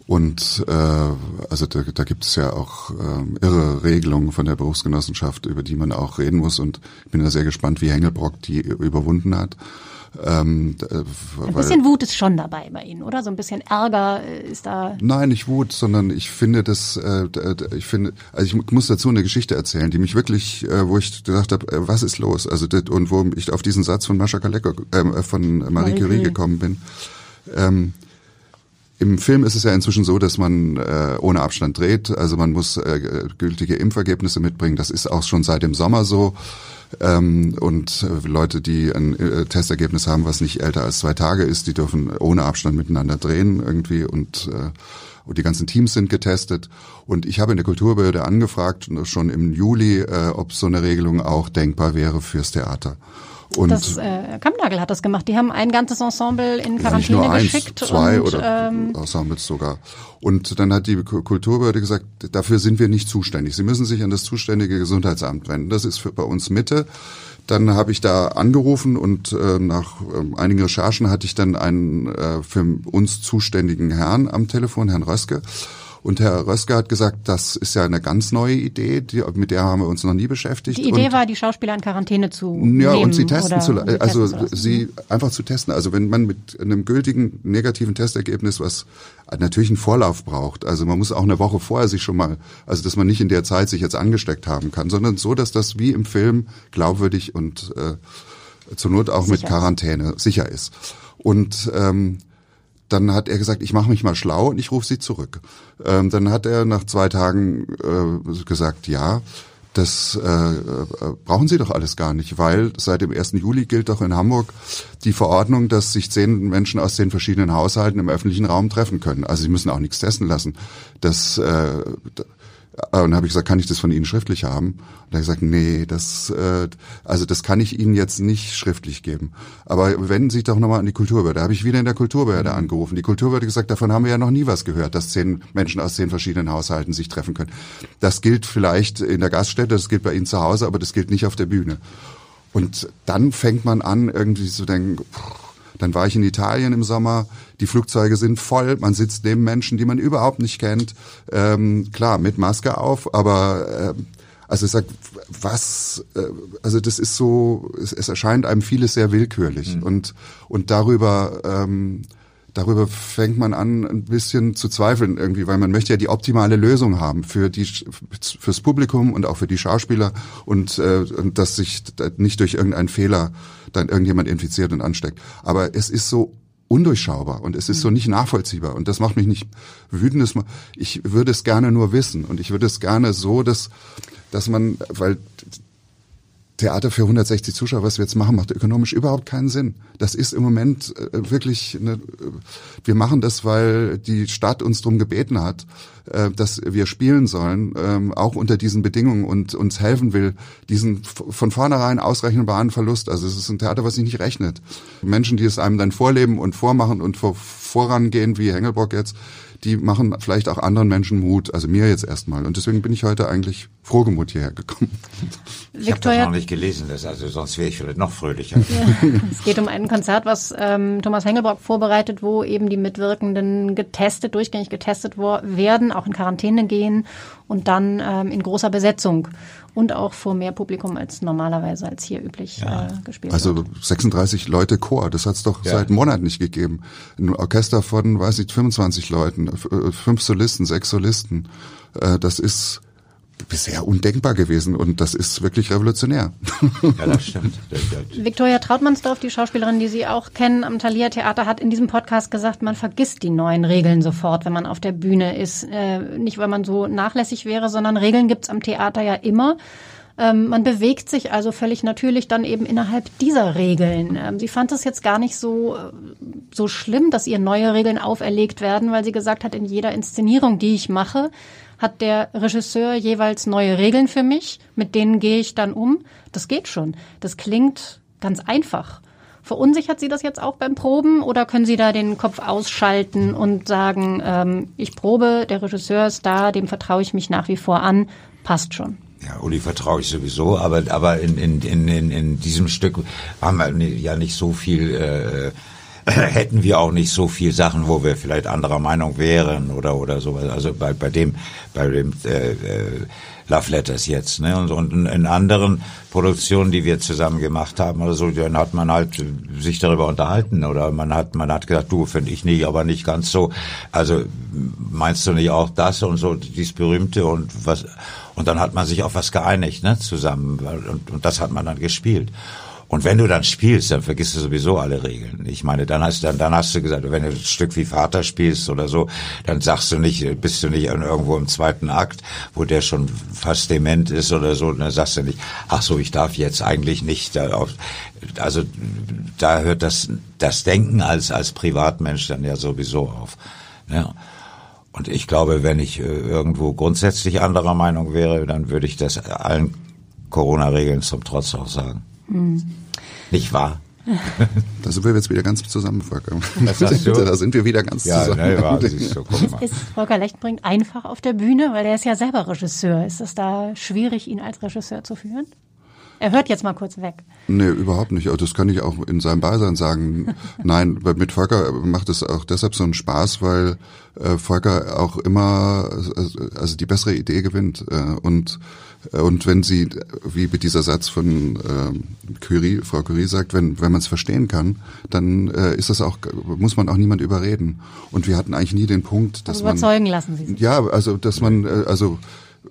Und äh, also da, da gibt es ja auch äh, irre Regelungen von der Berufsgenossenschaft, über die man auch reden muss. Und ich bin da sehr gespannt, wie Hengelbrock die überwunden hat. Ähm, ein bisschen Wut ist schon dabei bei Ihnen, oder? So ein bisschen Ärger ist da. Nein, nicht Wut, sondern ich finde das, äh, ich finde, also ich muss dazu eine Geschichte erzählen, die mich wirklich, äh, wo ich gedacht habe, äh, was ist los? Also das, und wo ich auf diesen Satz von Mascha Kaleko, äh, von Marie, Marie Curie gekommen bin. Ähm, im Film ist es ja inzwischen so, dass man äh, ohne Abstand dreht. Also man muss äh, gültige Impfergebnisse mitbringen. Das ist auch schon seit dem Sommer so. Ähm, und äh, Leute, die ein äh, Testergebnis haben, was nicht älter als zwei Tage ist, die dürfen ohne Abstand miteinander drehen irgendwie und äh, und die ganzen Teams sind getestet. Und ich habe in der Kulturbehörde angefragt, schon im Juli, äh, ob so eine Regelung auch denkbar wäre fürs Theater. Und das äh, Kammnagel hat das gemacht. Die haben ein ganzes Ensemble in Quarantäne ja, eins, geschickt. Zwei und, oder ähm, Ensembles sogar. Und dann hat die Kulturbehörde gesagt, dafür sind wir nicht zuständig. Sie müssen sich an das zuständige Gesundheitsamt wenden. Das ist für, bei uns Mitte. Dann habe ich da angerufen und äh, nach äh, einigen Recherchen hatte ich dann einen äh, für uns zuständigen Herrn am Telefon, Herrn Röske. Und Herr Röske hat gesagt, das ist ja eine ganz neue Idee, die, mit der haben wir uns noch nie beschäftigt. Die Idee und, war, die Schauspieler in Quarantäne zu ja, nehmen. Und sie testen zu lassen. Also sie einfach zu testen. Also wenn man mit einem gültigen negativen Testergebnis, was natürlich einen Vorlauf braucht. Also man muss auch eine Woche vorher sich schon mal, also dass man nicht in der Zeit sich jetzt angesteckt haben kann, sondern so, dass das wie im Film glaubwürdig und äh, zur Not auch sicher mit Quarantäne sicher ist. Und ähm, dann hat er gesagt, ich mache mich mal schlau und ich rufe sie zurück. Ähm, dann hat er nach zwei Tagen äh, gesagt, ja, das äh, äh, brauchen Sie doch alles gar nicht, weil seit dem 1. Juli gilt doch in Hamburg die Verordnung, dass sich zehn Menschen aus zehn verschiedenen Haushalten im öffentlichen Raum treffen können. Also Sie müssen auch nichts testen lassen. Das äh, Äh, und habe ich gesagt, kann ich das von Ihnen schriftlich haben? Und er hat gesagt, nee, das, äh, also das kann ich Ihnen jetzt nicht schriftlich geben. Aber wenden Sie sich doch nochmal an die Kulturbehörde. Da habe ich wieder in der Kulturbehörde angerufen. Die Kulturbehörde gesagt, davon haben wir ja noch nie was gehört, dass zehn Menschen aus zehn verschiedenen Haushalten sich treffen können. Das gilt vielleicht in der Gaststätte, das gilt bei Ihnen zu Hause, aber das gilt nicht auf der Bühne. Und dann fängt man an, irgendwie zu denken, dann war ich in Italien im Sommer, die Flugzeuge sind voll, man sitzt neben Menschen, die man überhaupt nicht kennt. Ähm, klar, mit Maske auf, aber äh, also ich sag, was, äh, also das ist so, es, es erscheint einem vieles sehr willkürlich mhm. und und darüber ähm, darüber fängt man an, ein bisschen zu zweifeln irgendwie, weil man möchte ja die optimale Lösung haben für die fürs Publikum und auch für die Schauspieler und, äh, und dass sich nicht durch irgendeinen Fehler dann irgendjemand infiziert und ansteckt. Aber es ist so undurchschaubar und es ist so nicht nachvollziehbar und das macht mich nicht wütend. Ich würde es gerne nur wissen und ich würde es gerne so, dass dass man, weil Theater für 160 Zuschauer, was wir jetzt machen, macht ökonomisch überhaupt keinen Sinn. Das ist im Moment äh, wirklich, eine, äh, wir machen das, weil die Stadt uns darum gebeten hat, äh, dass wir spielen sollen, ähm, auch unter diesen Bedingungen und uns helfen will, diesen von vornherein ausrechenbaren Verlust. Also es ist ein Theater, was sich nicht rechnet. Menschen, die es einem dann vorleben und vormachen und vor, vorangehen, wie Hengelbock jetzt, die machen vielleicht auch anderen Menschen Mut, also mir jetzt erstmal. Und deswegen bin ich heute eigentlich frohgemut hierher gekommen. Ich habe das noch nicht gelesen, das, also sonst wäre ich vielleicht noch fröhlicher. Ja, es geht um ein Konzert, was ähm, Thomas Hengelbrock vorbereitet, wo eben die Mitwirkenden getestet, durchgängig getestet werden, auch in Quarantäne gehen und dann ähm, in großer Besetzung und auch vor mehr Publikum als normalerweise als hier üblich ja. äh, gespielt also wird. Also 36 Leute Chor, das hat es doch ja. seit Monaten nicht gegeben. Ein Orchester von, weiß ich, 25 Leuten, äh, fünf Solisten, sechs Solisten. Äh, das ist bisher undenkbar gewesen und das ist wirklich revolutionär. Ja, das stimmt. [LAUGHS] Viktoria Trautmannsdorf, die Schauspielerin, die Sie auch kennen am Thalia Theater, hat in diesem Podcast gesagt, man vergisst die neuen Regeln sofort, wenn man auf der Bühne ist. Äh, nicht, weil man so nachlässig wäre, sondern Regeln gibt's am Theater ja immer. Ähm, man bewegt sich also völlig natürlich dann eben innerhalb dieser Regeln. Ähm, sie fand es jetzt gar nicht so, äh, so schlimm, dass ihr neue Regeln auferlegt werden, weil sie gesagt hat, in jeder Inszenierung, die ich mache, hat der Regisseur jeweils neue Regeln für mich, mit denen gehe ich dann um. Das geht schon. Das klingt ganz einfach. Verunsichert Sie das jetzt auch beim Proben oder können Sie da den Kopf ausschalten und sagen, ähm, ich probe, der Regisseur ist da, dem vertraue ich mich nach wie vor an, passt schon? Ja, Uli vertraue ich sowieso, aber aber in, in, in, in diesem Stück haben wir ja nicht so viel äh, [CLEARS THROAT] hätten wir auch nicht so viel Sachen, wo wir vielleicht anderer Meinung wären oder oder sowas. Also bei bei dem bei dem äh, äh, Love Letters jetzt, ne? Und, und in anderen Produktionen, die wir zusammen gemacht haben oder so, dann hat man halt sich darüber unterhalten oder man hat man hat gesagt, du finde ich nicht, aber nicht ganz so. Also meinst du nicht auch das und so dies berühmte und was und dann hat man sich auf was geeinigt, ne? Zusammen und, und das hat man dann gespielt. Und wenn du dann spielst, dann vergisst du sowieso alle Regeln. Ich meine, dann hast, dann, dann hast du gesagt, wenn du ein Stück wie Vater spielst oder so, dann sagst du nicht, bist du nicht irgendwo im zweiten Akt, wo der schon fast dement ist oder so, dann sagst du nicht, ach so, ich darf jetzt eigentlich nicht auf, also da hört das, das Denken als, als Privatmensch dann ja sowieso auf. Ja. Und ich glaube, wenn ich äh, irgendwo grundsätzlich anderer Meinung wäre, dann würde ich das allen Corona-Regeln zum Trotz auch sagen. Mhm. Nicht wahr? [LAUGHS] Da sind wir jetzt wieder ganz zusammen, Volker. Da sind wir wieder ganz ja, zusammen. Ne, war, so, ist Volker Lechtenbrink einfach auf der Bühne, weil er ist ja selber Regisseur. Ist es da schwierig, ihn als Regisseur zu führen? Er hört jetzt mal kurz weg. Nee, überhaupt nicht. Das kann ich auch in seinem Beisein sagen. [LAUGHS] Nein, mit Volker macht es auch deshalb so einen Spaß, weil äh, Volker auch immer also die bessere Idee gewinnt. Äh, und äh, und wenn sie, wie mit dieser Satz von äh, Curie, Frau Curie sagt, wenn, wenn man es verstehen kann, dann äh, ist das auch, muss man auch niemand überreden. Und wir hatten eigentlich nie den Punkt, dass also überzeugen man. Überzeugen lassen Sie sich. Ja, also dass man, äh, also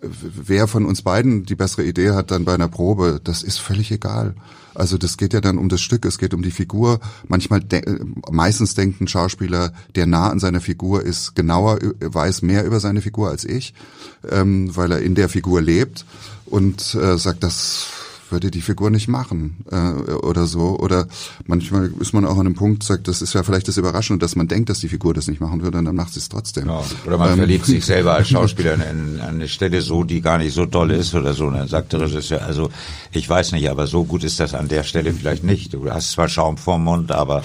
wer von uns beiden die bessere Idee hat dann bei einer Probe, das ist völlig egal. Also das geht ja dann um das Stück, es geht um die Figur. Manchmal, de meistens denkt ein Schauspieler, der nah an seiner Figur ist, genauer, weiß mehr über seine Figur als ich, ähm, weil er in der Figur lebt und äh, sagt, das würde die Figur nicht machen äh, oder so. Oder manchmal ist man auch an einem Punkt, sagt, das ist ja vielleicht das Überraschende, dass man denkt, dass die Figur das nicht machen würde und dann macht sie es trotzdem. Ja, oder man ähm, verliebt sich [LAUGHS] selber als Schauspieler in, in eine Stelle so, die gar nicht so toll ist oder so. Und dann sagt der Regisseur, also ich weiß nicht, aber so gut ist das an der Stelle vielleicht nicht. Du hast zwar Schaum vorm Mund, aber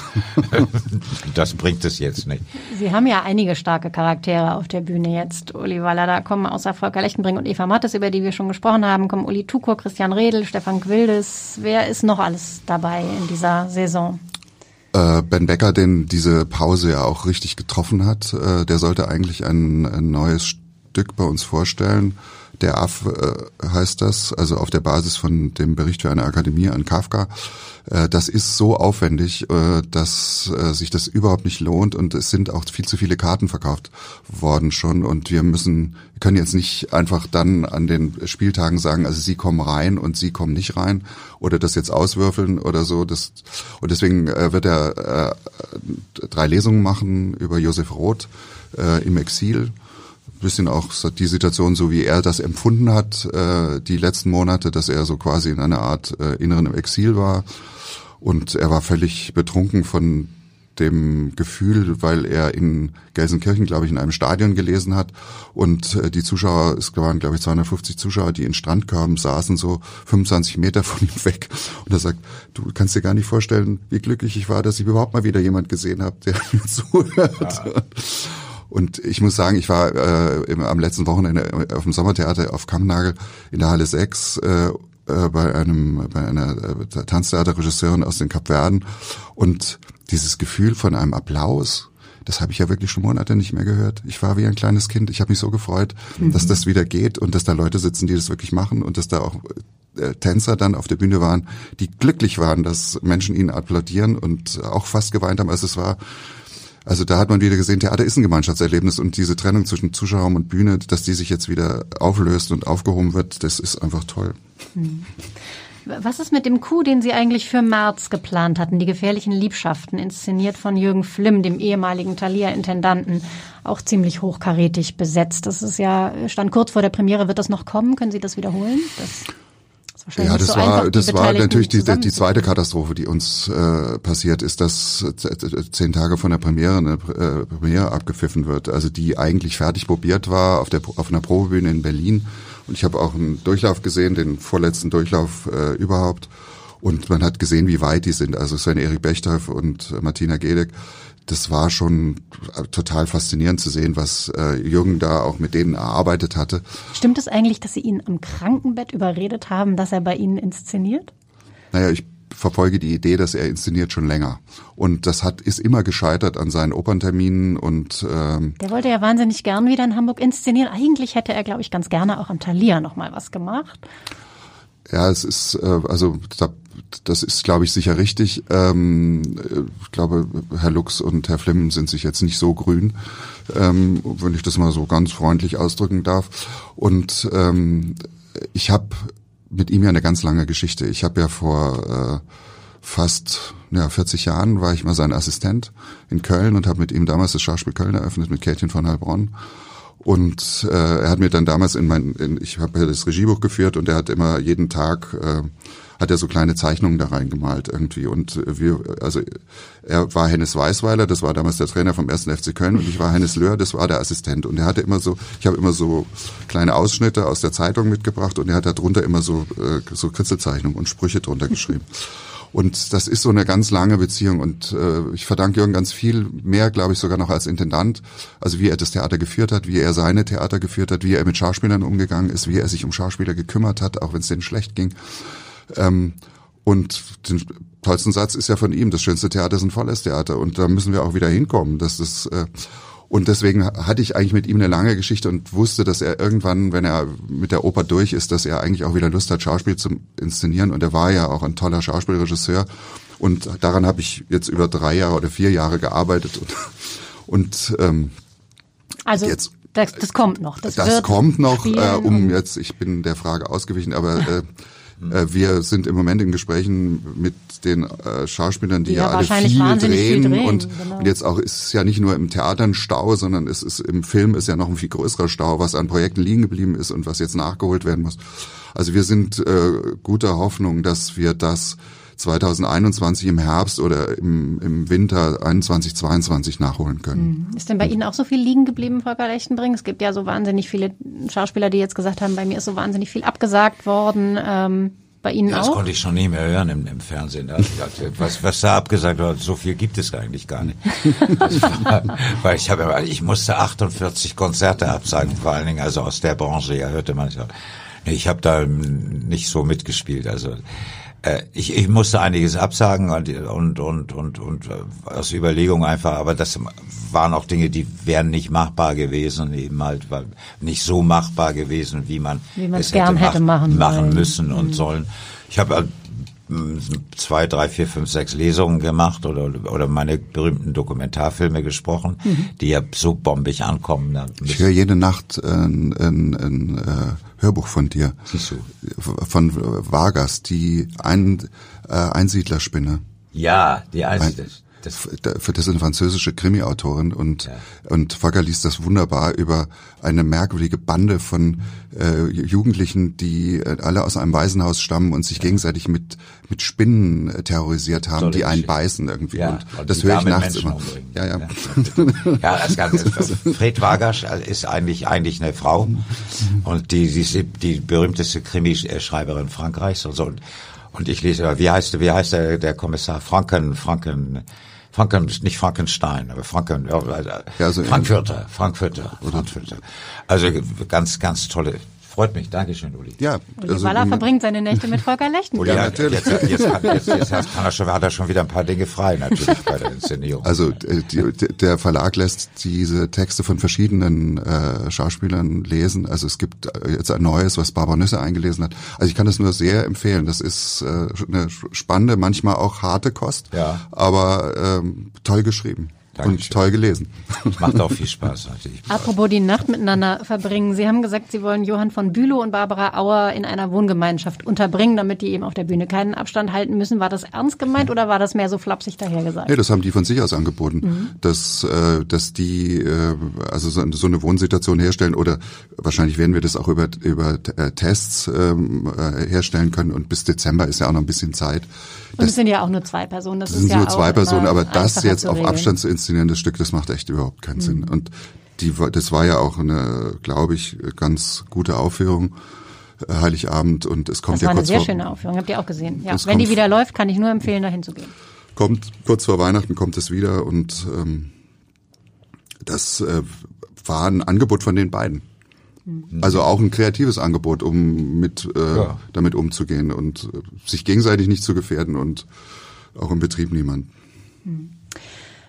[LAUGHS] das bringt es jetzt nicht. Sie haben ja einige starke Charaktere auf der Bühne jetzt, Uli Waller. Da kommen außer Volker Lechtenbring und Eva Mattes, über die wir schon gesprochen haben, kommen Uli Tukur, Christian Redl, Stefan Quildes. Wer ist noch alles dabei in dieser Saison? Äh, ben Becker, den diese Pause ja auch richtig getroffen hat, äh, der sollte eigentlich ein, ein neues Stück bei uns vorstellen. Der Aff äh, heißt das, also auf der Basis von dem Bericht für eine Akademie an Kafka. Äh, das ist so aufwendig, äh, dass äh, sich das überhaupt nicht lohnt und es sind auch viel zu viele Karten verkauft worden schon und wir müssen, können jetzt nicht einfach dann an den Spieltagen sagen, also sie kommen rein und sie kommen nicht rein oder das jetzt auswürfeln oder so. Das, und deswegen wird er drei Lesungen machen über Josef Roth im Exil bisschen auch die Situation, so wie er das empfunden hat, äh, die letzten Monate, dass er so quasi in einer Art äh, inneren Exil war. Und er war völlig betrunken von dem Gefühl, weil er in Gelsenkirchen, glaube ich, in einem Stadion gelesen hat und äh, die Zuschauer, es waren, glaube ich, 250 Zuschauer, die in Strandkörben saßen, so 25 Meter von ihm weg. Und er sagt, du kannst dir gar nicht vorstellen, wie glücklich ich war, dass ich überhaupt mal wieder jemand gesehen habe, der [LAUGHS] mir zuhört. Ja. Und ich muss sagen, ich war äh, im, am letzten Wochenende auf dem Sommertheater auf Kammnagel in der Halle 6 äh, äh, bei einem bei einer äh, Tanztheaterregisseurin aus den Kapverden und dieses Gefühl von einem Applaus, das habe ich ja wirklich schon Monate nicht mehr gehört. Ich war wie ein kleines Kind. Ich habe mich so gefreut, mhm. dass das wieder geht und dass da Leute sitzen, die das wirklich machen und dass da auch äh, Tänzer dann auf der Bühne waren, die glücklich waren, dass Menschen ihnen applaudieren und auch fast geweint haben, als es war. Also da hat man wieder gesehen, Theater ist ein Gemeinschaftserlebnis und diese Trennung zwischen Zuschauern und Bühne, dass die sich jetzt wieder auflöst und aufgehoben wird, das ist einfach toll. Hm. Was ist mit dem Coup, den Sie eigentlich für März geplant hatten, die gefährlichen Liebschaften, inszeniert von Jürgen Flimm, dem ehemaligen Thalia-Intendanten, auch ziemlich hochkarätig besetzt. Das ist ja, stand kurz vor der Premiere, wird das noch kommen? Können Sie das wiederholen? Das ja, das so war das war natürlich die, die zweite Katastrophe, die uns äh, passiert ist, dass äh, zehn Tage von der Premiere eine äh, Premiere abgepfiffen wird, also die eigentlich fertig probiert war auf der auf einer Probebühne in Berlin. Und ich habe auch einen Durchlauf gesehen, den vorletzten Durchlauf äh, überhaupt. Und man hat gesehen, wie weit die sind. Also Sven Erik Bechtolf und Martina Gedeck das war schon total faszinierend zu sehen, was äh, Jürgen da auch mit denen erarbeitet hatte. Stimmt es eigentlich, dass Sie ihn am Krankenbett überredet haben, dass er bei Ihnen inszeniert? Naja, ich verfolge die Idee, dass er inszeniert schon länger. Und das hat ist immer gescheitert an seinen Opernterminen und ähm, Der wollte ja wahnsinnig gern wieder in Hamburg inszenieren. Eigentlich hätte er, glaube ich, ganz gerne auch am Thalia noch mal was gemacht. Ja, es ist äh, also da das ist, glaube ich, sicher richtig. Ähm, ich glaube, Herr Lux und Herr Flimm sind sich jetzt nicht so grün, ähm, wenn ich das mal so ganz freundlich ausdrücken darf. Und ähm, ich habe mit ihm ja eine ganz lange Geschichte. Ich habe ja vor äh, fast ja, 40 Jahren war ich mal sein Assistent in Köln und habe mit ihm damals das Schauspiel Köln eröffnet mit Kätchen von Heilbronn. Und äh, er hat mir dann damals in mein, in, ich habe ja das Regiebuch geführt und er hat immer jeden Tag äh, hat er so kleine Zeichnungen da reingemalt irgendwie. Und wir, also er war Hennes Weißweiler, das war damals der Trainer vom ersten FC Köln und ich war Hennes Löhr, das war der Assistent. Und er hatte immer so, ich habe immer so kleine Ausschnitte aus der Zeitung mitgebracht und er hat da drunter immer so, äh, so Kritzelzeichnungen und Sprüche drunter geschrieben. Und das ist so eine ganz lange Beziehung und äh, ich verdanke Jürgen ganz viel mehr, glaube ich, sogar noch als Intendant. Also wie er das Theater geführt hat, wie er seine Theater geführt hat, wie er mit Schauspielern umgegangen ist, wie er sich um Schauspieler gekümmert hat, auch wenn es denen schlecht ging. Ähm, und den tollsten Satz ist ja von ihm, das schönste Theater ist ein volles Theater. Und da müssen wir auch wieder hinkommen. Dass das, äh, und deswegen hatte ich eigentlich mit ihm eine lange Geschichte und wusste, dass er irgendwann, wenn er mit der Oper durch ist, dass er eigentlich auch wieder Lust hat, Schauspiel zu inszenieren. Und er war ja auch ein toller Schauspielregisseur. Und daran habe ich jetzt über drei Jahre oder vier Jahre gearbeitet. Und, und ähm, also jetzt das, das kommt noch. Das, das kommt noch, äh, um jetzt, ich bin der Frage ausgewichen, aber äh, äh, wir sind im Moment in Gesprächen mit den äh, Schauspielern, die, die ja, ja alle viel drehen, viel drehen, und, genau. und jetzt auch ist es ja nicht nur im Theater ein Stau, sondern es ist im Film ist ja noch ein viel größerer Stau, was an Projekten liegen geblieben ist und was jetzt nachgeholt werden muss. Also wir sind äh, guter Hoffnung, dass wir das 2021 im Herbst oder im, im Winter 21, 22 nachholen können. Ist denn bei Ihnen auch so viel liegen geblieben, Volker Lechtenbring? Es gibt ja so wahnsinnig viele Schauspieler, die jetzt gesagt haben, bei mir ist so wahnsinnig viel abgesagt worden. Ähm, bei Ihnen ja, auch? Das konnte ich schon nie mehr hören im, im Fernsehen. Was, was da abgesagt wird, so viel gibt es eigentlich gar nicht. War, [LAUGHS] weil ich habe, ich musste 48 Konzerte absagen, vor allen Dingen also aus der Branche. Ja, hörte man. Ich habe da nicht so mitgespielt. Also ich, ich musste einiges absagen und und und und, und äh, aus Überlegung einfach, aber das waren auch Dinge, die wären nicht machbar gewesen, eben halt war nicht so machbar gewesen, wie man, wie man es gern hätte, machen, machen müssen und mhm. sollen. Ich habe halt zwei, drei, vier, fünf, sechs Lesungen gemacht oder oder meine berühmten Dokumentarfilme gesprochen, mhm. die ja so bombig ankommen. Ich höre jede Nacht ein, ein, ein äh, Hörbuch von dir. Siehst du. Von Vargas, die ein, äh, Einsiedlerspinne. Ja, die Einsiedler. Das, das ist eine französische Krimi-Autorin und, ja. und Fogger liest das wunderbar über eine merkwürdige Bande von äh, Jugendlichen, die äh, alle aus einem Waisenhaus stammen und sich ja. gegenseitig mit, mit Spinnen äh, terrorisiert haben, so die einen beißen irgendwie. Ja, und, und das höre ich nachts Menschen immer. Umbringen. Ja, ja. Ja, das Ganze. [LAUGHS] Fred Vargas ist eigentlich, eigentlich eine Frau und die, die die berühmteste Krimischreiberin Frankreichs und so. Und, und ich lese, wie heißt, wie heißt der, der Kommissar Franken, Franken, Franken, nicht Frankenstein, aber Franken, ja, also Frankfurter, Frankfurter, Frankfurter. Also ganz, ganz tolle Freut mich, Dankeschön, Uli. Ja, Uli also, Waller verbringt seine Nächte mit Volker Lechten. Uli, ja, natürlich. Jetzt, jetzt, jetzt, jetzt, jetzt kann er schon, hat er schon wieder ein paar Dinge frei, natürlich, bei der Inszenierung. Also äh, die, der Verlag lässt diese Texte von verschiedenen äh, Schauspielern lesen. Also es gibt äh, jetzt ein neues, was Barbara Nüsse eingelesen hat. Also ich kann das nur sehr empfehlen. Das ist äh, eine spannende, manchmal auch harte Kost, ja. aber ähm, toll geschrieben. Dankeschön. Und toll gelesen. Macht auch viel Spaß natürlich. Apropos die Nacht miteinander verbringen. Sie haben gesagt, Sie wollen Johann von Bülow und Barbara Auer in einer Wohngemeinschaft unterbringen, damit die eben auf der Bühne keinen Abstand halten müssen. War das ernst gemeint oder war das mehr so flapsig dahergesagt? Nee, das haben die von sich aus angeboten, mhm. dass, äh, dass die äh, also so, so eine Wohnsituation herstellen oder wahrscheinlich werden wir das auch über, über äh, Tests ähm, äh, herstellen können und bis Dezember ist ja auch noch ein bisschen Zeit. Und es sind ja auch nur zwei Personen. Das, das sind ja nur zwei Personen, aber das jetzt auf Abstand zu inszenieren, das Stück, das macht echt überhaupt keinen mhm. Sinn. Und die, das war ja auch eine, glaube ich, ganz gute Aufführung. Äh, Heiligabend und es kommt das ja kurz vor. Das war eine sehr schöne Aufführung, habt ihr auch gesehen. Ja, wenn die wieder läuft, kann ich nur empfehlen, dahin zu gehen. Kommt kurz vor Weihnachten kommt es wieder und ähm, das äh, war ein Angebot von den beiden. Mhm. Also auch ein kreatives Angebot, um mit äh, ja. damit umzugehen und äh, sich gegenseitig nicht zu gefährden und auch im Betrieb niemand. Mhm.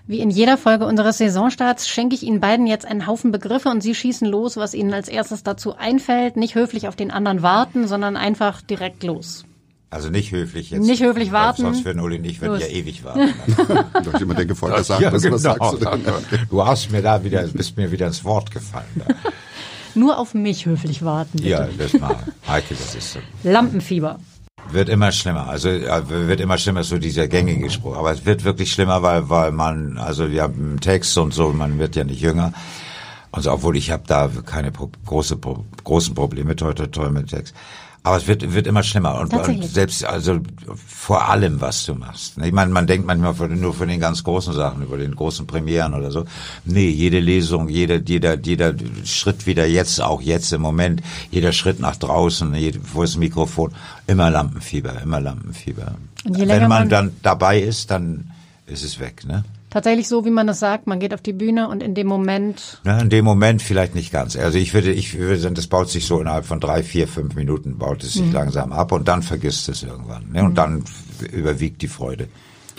Wie in jeder Folge unseres Saisonstarts schenke ich Ihnen beiden jetzt einen Haufen Begriffe und Sie schießen los, was Ihnen als erstes dazu einfällt. Nicht höflich auf den anderen warten, sondern einfach direkt los. Also nicht höflich jetzt. Nicht höflich warten. Sonst für Uli und ich würden ja ewig warten. [LAUGHS] ich immer denke, Volker sagt, ja, genau. was sagst du denn? Du hast mir da wieder, bist mir wieder ins Wort gefallen. Da. Nur auf mich höflich warten. Bitte. Ja, das mal. Heike, das ist so. Lampenfieber. Wird immer schlimmer. Also wird immer schlimmer, so dieser gängige Spruch. Aber es wird wirklich schlimmer, weil, weil man, also ja, im Text und so, man wird ja nicht jünger. Also obwohl ich habe da keine große, großen Probleme, toi, toi, toi mit Text. Aber es wird, wird immer schlimmer und, und selbst also vor allem, was du machst. Ich meine, man denkt manchmal nur von den ganz großen Sachen, über den großen Premieren oder so. Nee, jede Lesung, jeder, jeder, jeder Schritt wieder jetzt, auch jetzt im Moment, jeder Schritt nach draußen, vor das Mikrofon, immer Lampenfieber, immer Lampenfieber. Wenn man, man dann dabei ist, dann ist es weg, ne? Tatsächlich so, wie man das sagt, man geht auf die Bühne und in dem Moment. Ja, in dem Moment vielleicht nicht ganz. Also ich würde, ich würde sagen, das baut sich so innerhalb von drei, vier, fünf Minuten baut es sich mhm. langsam ab und dann vergisst es irgendwann. Ne? Und mhm. dann überwiegt die Freude.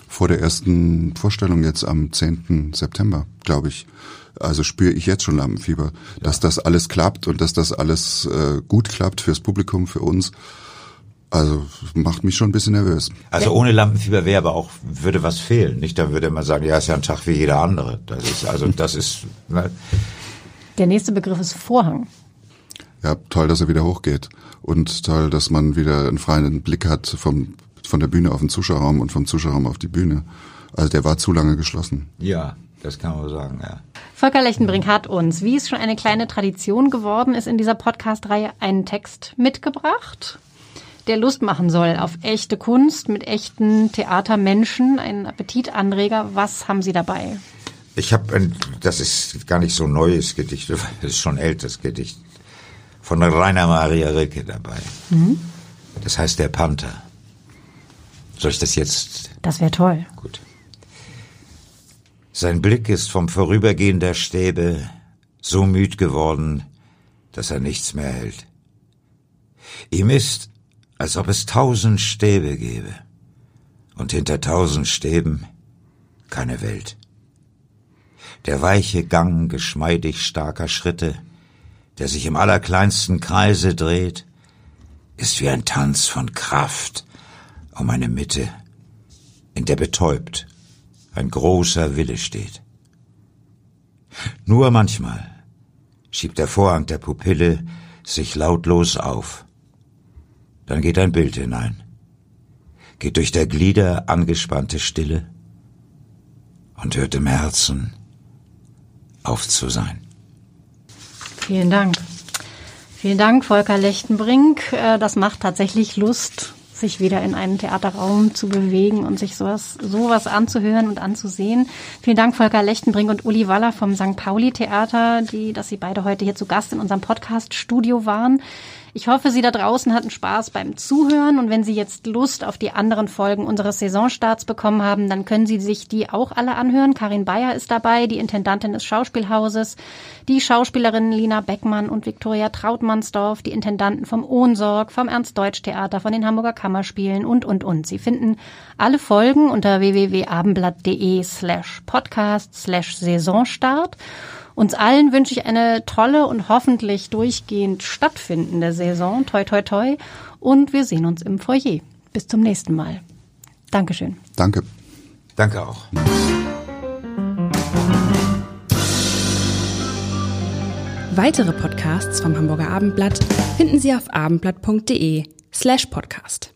Vor der ersten Vorstellung jetzt am 10. September, glaube ich, also spüre ich jetzt schon Lampenfieber, ja. dass das alles klappt und dass das alles äh, gut klappt fürs Publikum, für uns. Also macht mich schon ein bisschen nervös. Also ohne Lampenfieber wäre aber auch würde was fehlen, nicht? Dann würde man sagen, ja, ist ja ein Tag wie jeder andere. Das ist also das ist. Ne? Der nächste Begriff ist Vorhang. Ja, toll, dass er wieder hochgeht und toll, dass man wieder einen freien Blick hat vom von der Bühne auf den Zuschauerraum und vom Zuschauerraum auf die Bühne. Also der war zu lange geschlossen. Ja, Das kann man sagen, ja. Volker Lechtenbrink hat uns, wie es schon eine kleine Tradition geworden ist in dieser Podcast-Reihe, einen Text mitgebracht, der Lust machen soll auf echte Kunst mit echten Theatermenschen, einen Appetitanreger. Was haben Sie dabei? Ich habe ein, das ist gar nicht so neues Gedicht, [LAUGHS] das ist schon älteres Gedicht von Rainer Maria Rilke dabei. Mhm. Das heißt der Panther. Soll ich das jetzt? Das wäre toll. Gut. Sein Blick ist vom Vorübergehen der Stäbe so müd geworden, dass er nichts mehr hält. Ihm ist, als ob es tausend Stäbe gäbe und hinter tausend Stäben keine Welt. Der weiche Gang geschmeidig starker Schritte, der sich im allerkleinsten Kreise dreht, ist wie ein Tanz von Kraft um eine Mitte, in der betäubt ein großer Wille steht. Nur manchmal schiebt der Vorhang der Pupille sich lautlos auf. Dann geht ein Bild hinein, geht durch der Glieder angespannte Stille und hört im Herzen auf zu sein. Vielen Dank. Vielen Dank, Volker Lechtenbrink. Äh, das macht tatsächlich Lust, sich wieder in einen Theaterraum zu bewegen und sich sowas, sowas anzuhören und anzusehen. Vielen Dank, Volker Lechtenbrink und Uli Waller vom St. Pauli Theater, die, dass Sie beide heute hier zu Gast in unserem Podcast-Studio waren. Ich hoffe, Sie da draußen hatten Spaß beim Zuhören und wenn Sie jetzt Lust auf die anderen Folgen unseres Saisonstarts bekommen haben, dann können Sie sich die auch alle anhören. Karin Bayer ist dabei, die Intendantin des Schauspielhauses, die Schauspielerinnen Lina Beckmann und Viktoria Trautmannsdorf, die Intendanten vom Ohnsorg, vom Ernst-Deutsch-Theater, von den Hamburger Kammerspielen und, und, und. Sie finden alle Folgen unter www.abendblatt.de slash podcast slash Saisonstart. Uns allen wünsche ich eine tolle und hoffentlich durchgehend stattfindende Saison. Toi, toi, toi. Und wir sehen uns im Foyer. Bis zum nächsten Mal. Dankeschön. Danke. Danke auch. Weitere Podcasts vom Hamburger Abendblatt finden Sie auf abendblatt.de slash podcast.